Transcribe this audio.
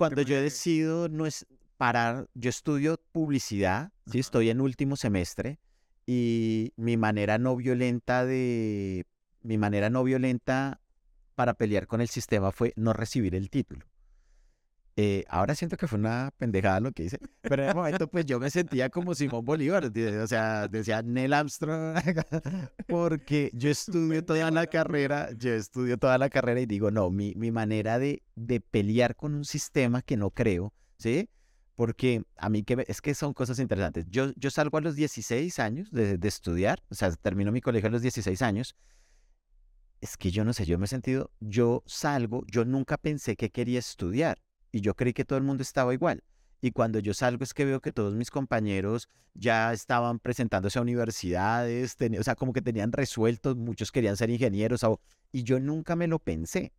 cuando yo decido no es parar, yo estudio publicidad, ¿sí? estoy en último semestre y mi manera no violenta de, mi manera no violenta para pelear con el sistema fue no recibir el título. Eh, ahora siento que fue una pendejada lo que hice, pero en el momento pues yo me sentía como Simón Bolívar, o sea, decía Neil Armstrong, porque yo estudio toda la carrera, yo estudio toda la carrera y digo, no, mi, mi manera de, de pelear con un sistema que no creo, ¿sí? Porque a mí que es que son cosas interesantes. Yo, yo salgo a los 16 años de, de estudiar, o sea, termino mi colegio a los 16 años, es que yo no sé, yo me he sentido, yo salgo, yo nunca pensé que quería estudiar y yo creí que todo el mundo estaba igual. Y cuando yo salgo es que veo que todos mis compañeros ya estaban presentándose a universidades, o sea, como que tenían resueltos, muchos querían ser ingenieros, y yo nunca me lo pensé.